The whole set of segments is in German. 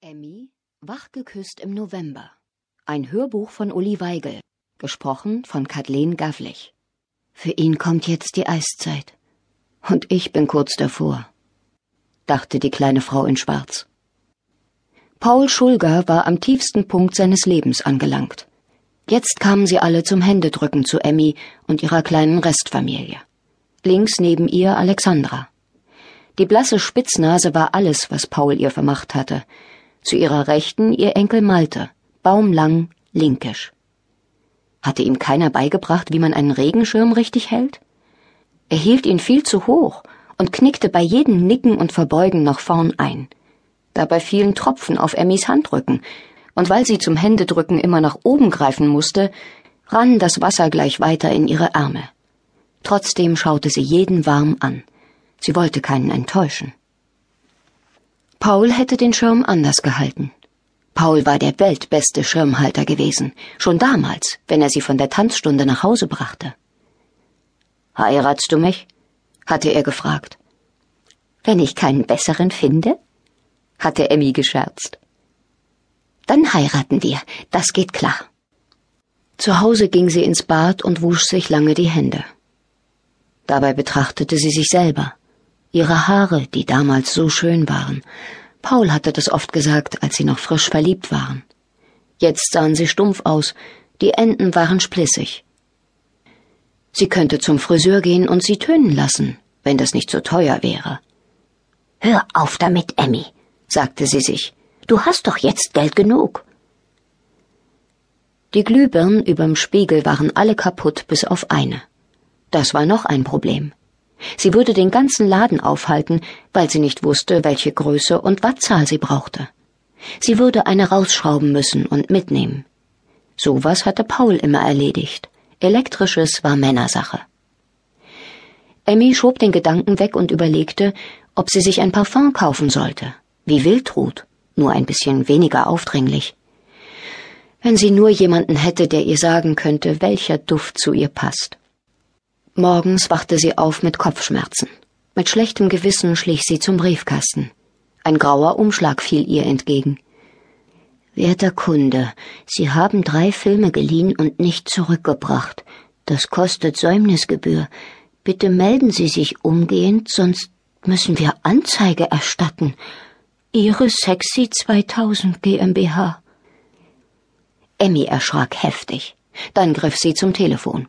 Emmy, wachgeküsst im November. Ein Hörbuch von Uli Weigel, gesprochen von Kathleen Gavlich. Für ihn kommt jetzt die Eiszeit. Und ich bin kurz davor, dachte die kleine Frau in Schwarz. Paul Schulger war am tiefsten Punkt seines Lebens angelangt. Jetzt kamen sie alle zum Händedrücken zu Emmy und ihrer kleinen Restfamilie. Links neben ihr Alexandra. Die blasse Spitznase war alles, was Paul ihr vermacht hatte, zu ihrer Rechten ihr Enkel Malte, baumlang, linkisch. Hatte ihm keiner beigebracht, wie man einen Regenschirm richtig hält? Er hielt ihn viel zu hoch und knickte bei jedem Nicken und Verbeugen nach vorn ein. Dabei fielen Tropfen auf Emmys Handrücken, und weil sie zum Händedrücken immer nach oben greifen musste, rann das Wasser gleich weiter in ihre Arme. Trotzdem schaute sie jeden warm an. Sie wollte keinen enttäuschen. Paul hätte den Schirm anders gehalten. Paul war der weltbeste Schirmhalter gewesen, schon damals, wenn er sie von der Tanzstunde nach Hause brachte. Heiratst du mich? hatte er gefragt. Wenn ich keinen besseren finde? hatte Emmy gescherzt. Dann heiraten wir, das geht klar. Zu Hause ging sie ins Bad und wusch sich lange die Hände. Dabei betrachtete sie sich selber ihre Haare, die damals so schön waren. Paul hatte das oft gesagt, als sie noch frisch verliebt waren. Jetzt sahen sie stumpf aus, die Enden waren splissig. Sie könnte zum Friseur gehen und sie tönen lassen, wenn das nicht so teuer wäre. Hör auf damit, Emmy, sagte sie sich. Du hast doch jetzt Geld genug. Die Glühbirnen überm Spiegel waren alle kaputt bis auf eine. Das war noch ein Problem. Sie würde den ganzen Laden aufhalten, weil sie nicht wusste, welche Größe und Wattzahl sie brauchte. Sie würde eine rausschrauben müssen und mitnehmen. Sowas hatte Paul immer erledigt. Elektrisches war Männersache. Emmy schob den Gedanken weg und überlegte, ob sie sich ein Parfum kaufen sollte. Wie Wildrut, nur ein bisschen weniger aufdringlich. Wenn sie nur jemanden hätte, der ihr sagen könnte, welcher Duft zu ihr passt. Morgens wachte sie auf mit Kopfschmerzen. Mit schlechtem Gewissen schlich sie zum Briefkasten. Ein grauer Umschlag fiel ihr entgegen. Werter Kunde, Sie haben drei Filme geliehen und nicht zurückgebracht. Das kostet Säumnisgebühr. Bitte melden Sie sich umgehend, sonst müssen wir Anzeige erstatten. Ihre Sexy 2000 GmbH. Emmy erschrak heftig. Dann griff sie zum Telefon.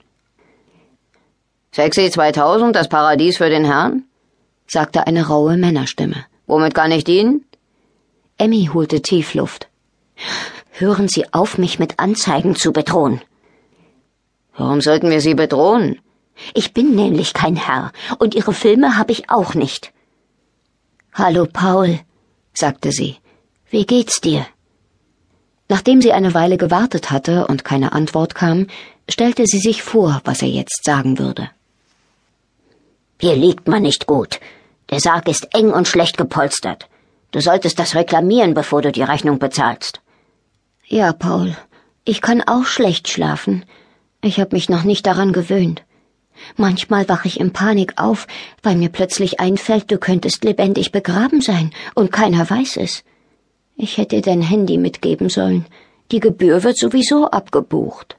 Sexy 2000, das Paradies für den Herrn? sagte eine raue Männerstimme. Womit kann ich dienen? Emmy holte Tiefluft. Hören Sie auf, mich mit Anzeigen zu bedrohen. Warum sollten wir Sie bedrohen? Ich bin nämlich kein Herr, und Ihre Filme habe ich auch nicht. Hallo, Paul, sagte sie. Wie geht's dir? Nachdem sie eine Weile gewartet hatte und keine Antwort kam, stellte sie sich vor, was er jetzt sagen würde. Hier liegt man nicht gut. Der Sarg ist eng und schlecht gepolstert. Du solltest das reklamieren, bevor du die Rechnung bezahlst. Ja, Paul, ich kann auch schlecht schlafen. Ich habe mich noch nicht daran gewöhnt. Manchmal wache ich in Panik auf, weil mir plötzlich einfällt, du könntest lebendig begraben sein und keiner weiß es. Ich hätte dein Handy mitgeben sollen. Die Gebühr wird sowieso abgebucht.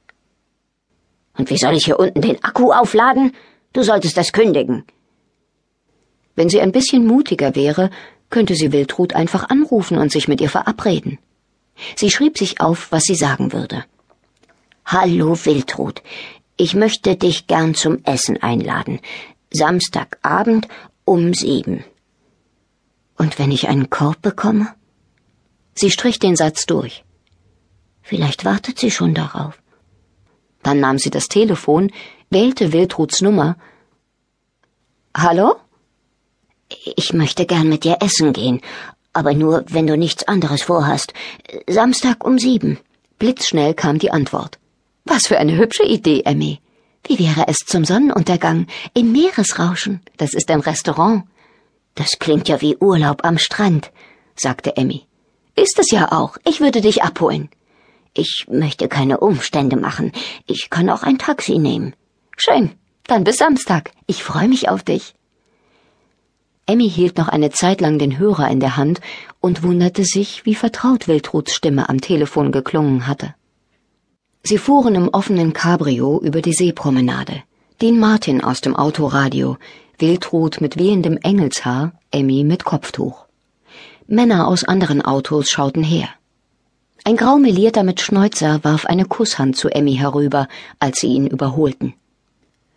Und wie soll ich hier unten den Akku aufladen? Du solltest das kündigen. Wenn sie ein bisschen mutiger wäre, könnte sie Wildrut einfach anrufen und sich mit ihr verabreden. Sie schrieb sich auf, was sie sagen würde. Hallo Wildrut, ich möchte dich gern zum Essen einladen. Samstagabend um sieben. Und wenn ich einen Korb bekomme? Sie strich den Satz durch. Vielleicht wartet sie schon darauf. Dann nahm sie das Telefon, wählte Wildruts Nummer. Hallo? Ich möchte gern mit dir essen gehen, aber nur, wenn du nichts anderes vorhast. Samstag um sieben. Blitzschnell kam die Antwort. Was für eine hübsche Idee, Emmy. Wie wäre es zum Sonnenuntergang im Meeresrauschen? Das ist ein Restaurant. Das klingt ja wie Urlaub am Strand, sagte Emmy. Ist es ja auch. Ich würde dich abholen. Ich möchte keine Umstände machen. Ich kann auch ein Taxi nehmen. Schön. Dann bis Samstag. Ich freue mich auf dich. Emmy hielt noch eine Zeit lang den Hörer in der Hand und wunderte sich, wie vertraut Wiltruds Stimme am Telefon geklungen hatte. Sie fuhren im offenen Cabrio über die Seepromenade. Dean Martin aus dem Autoradio, Wiltrud mit wehendem Engelshaar, Emmy mit Kopftuch. Männer aus anderen Autos schauten her. Ein graumelierter mit Schnäuzer warf eine Kusshand zu Emmy herüber, als sie ihn überholten.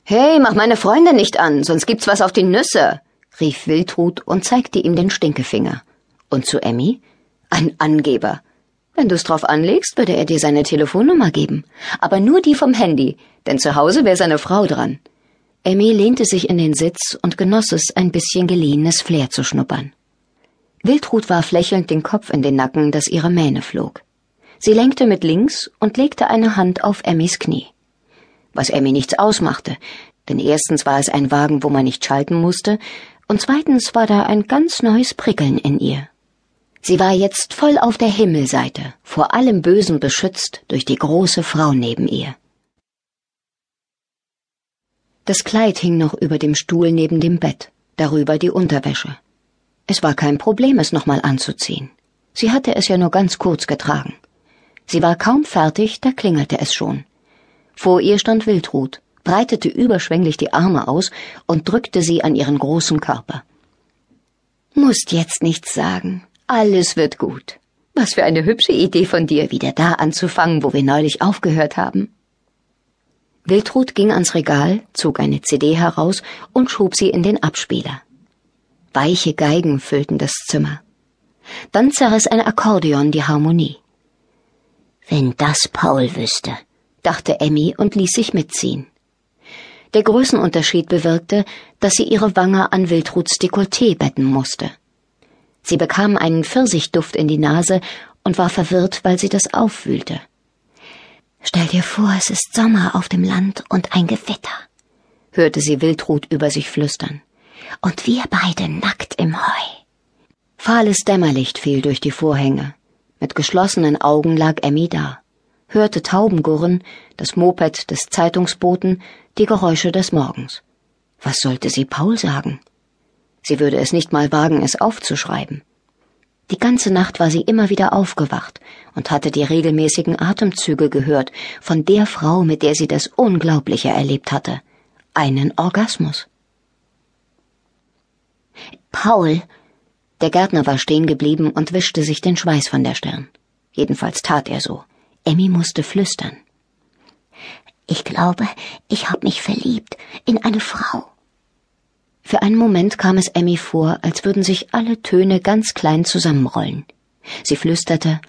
Hey, mach meine Freunde nicht an, sonst gibt's was auf die Nüsse, rief Wiltrud und zeigte ihm den Stinkefinger. Und zu Emmy? Ein Angeber. Wenn du's drauf anlegst, würde er dir seine Telefonnummer geben. Aber nur die vom Handy, denn zu Hause wäre seine Frau dran. Emmy lehnte sich in den Sitz und genoss es, ein bisschen geliehenes Flair zu schnuppern. Wiltrud warf lächelnd den Kopf in den Nacken, dass ihre Mähne flog. Sie lenkte mit links und legte eine Hand auf Emmys Knie. Was Emmy nichts ausmachte, denn erstens war es ein Wagen, wo man nicht schalten musste, und zweitens war da ein ganz neues Prickeln in ihr. Sie war jetzt voll auf der Himmelseite, vor allem Bösen beschützt durch die große Frau neben ihr. Das Kleid hing noch über dem Stuhl neben dem Bett, darüber die Unterwäsche. Es war kein Problem, es nochmal anzuziehen. Sie hatte es ja nur ganz kurz getragen. Sie war kaum fertig, da klingelte es schon. Vor ihr stand Wildrut, breitete überschwänglich die Arme aus und drückte sie an ihren großen Körper. Musst jetzt nichts sagen. Alles wird gut. Was für eine hübsche Idee von dir, wieder da anzufangen, wo wir neulich aufgehört haben. Wildrut ging ans Regal, zog eine CD heraus und schob sie in den Abspieler. Weiche Geigen füllten das Zimmer. Dann zerriss ein Akkordeon die Harmonie. Wenn das Paul wüsste, dachte Emmy und ließ sich mitziehen. Der Größenunterschied bewirkte, dass sie ihre Wange an Wildruts Dekolleté betten musste. Sie bekam einen Pfirsichduft in die Nase und war verwirrt, weil sie das aufwühlte. Stell dir vor, es ist Sommer auf dem Land und ein Gewitter, hörte sie Wildrut über sich flüstern. Und wir beide nackt im Heu. Fahles Dämmerlicht fiel durch die Vorhänge. Mit geschlossenen Augen lag Emmy da hörte Tauben gurren, das Moped des Zeitungsboten, die Geräusche des Morgens. Was sollte sie Paul sagen? Sie würde es nicht mal wagen, es aufzuschreiben. Die ganze Nacht war sie immer wieder aufgewacht und hatte die regelmäßigen Atemzüge gehört von der Frau, mit der sie das Unglaubliche erlebt hatte. Einen Orgasmus. Paul. Der Gärtner war stehen geblieben und wischte sich den Schweiß von der Stirn. Jedenfalls tat er so. Emmy musste flüstern. Ich glaube, ich habe mich verliebt in eine Frau. Für einen Moment kam es Emmy vor, als würden sich alle Töne ganz klein zusammenrollen. Sie flüsterte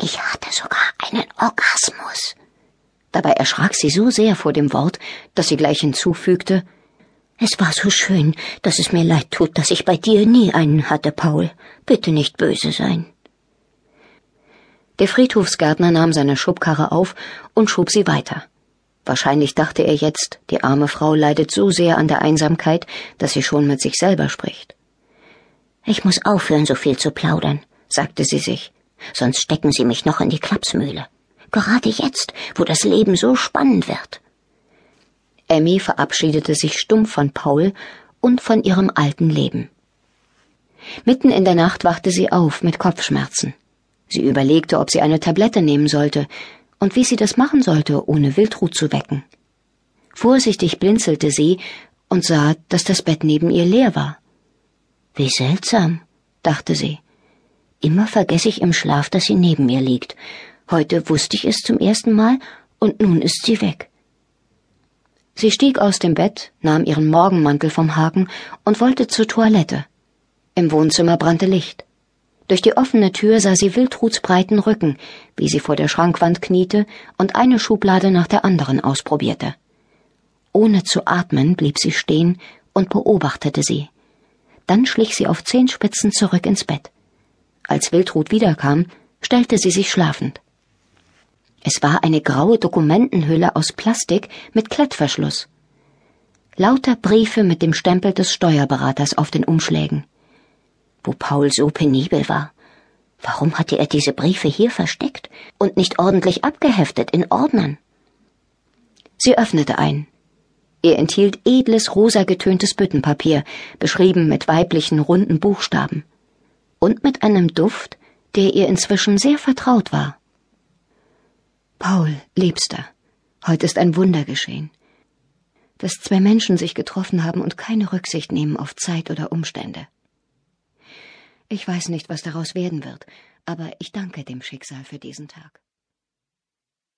Ich hatte sogar einen Orgasmus. Dabei erschrak sie so sehr vor dem Wort, dass sie gleich hinzufügte Es war so schön, dass es mir leid tut, dass ich bei dir nie einen hatte, Paul. Bitte nicht böse sein. Der Friedhofsgärtner nahm seine Schubkarre auf und schob sie weiter. Wahrscheinlich dachte er jetzt, die arme Frau leidet so sehr an der Einsamkeit, dass sie schon mit sich selber spricht. Ich muss aufhören, so viel zu plaudern, sagte sie sich, sonst stecken sie mich noch in die Klapsmühle. Gerade jetzt, wo das Leben so spannend wird. Emmy verabschiedete sich stumpf von Paul und von ihrem alten Leben. Mitten in der Nacht wachte sie auf mit Kopfschmerzen. Sie überlegte, ob sie eine Tablette nehmen sollte und wie sie das machen sollte, ohne Wildrut zu wecken. Vorsichtig blinzelte sie und sah, dass das Bett neben ihr leer war. Wie seltsam, dachte sie. Immer vergesse ich im Schlaf, dass sie neben mir liegt. Heute wusste ich es zum ersten Mal und nun ist sie weg. Sie stieg aus dem Bett, nahm ihren Morgenmantel vom Haken und wollte zur Toilette. Im Wohnzimmer brannte Licht. Durch die offene Tür sah sie Wildruts breiten Rücken, wie sie vor der Schrankwand kniete und eine Schublade nach der anderen ausprobierte. Ohne zu atmen blieb sie stehen und beobachtete sie. Dann schlich sie auf Zehenspitzen zurück ins Bett. Als Wildrut wiederkam, stellte sie sich schlafend. Es war eine graue Dokumentenhülle aus Plastik mit Klettverschluss. Lauter Briefe mit dem Stempel des Steuerberaters auf den Umschlägen wo Paul so penibel war. Warum hatte er diese Briefe hier versteckt und nicht ordentlich abgeheftet in Ordnern? Sie öffnete ein. Er enthielt edles, rosa getöntes Büttenpapier, beschrieben mit weiblichen, runden Buchstaben. Und mit einem Duft, der ihr inzwischen sehr vertraut war. Paul, Liebster, heute ist ein Wunder geschehen. Dass zwei Menschen sich getroffen haben und keine Rücksicht nehmen auf Zeit oder Umstände. Ich weiß nicht, was daraus werden wird, aber ich danke dem Schicksal für diesen Tag.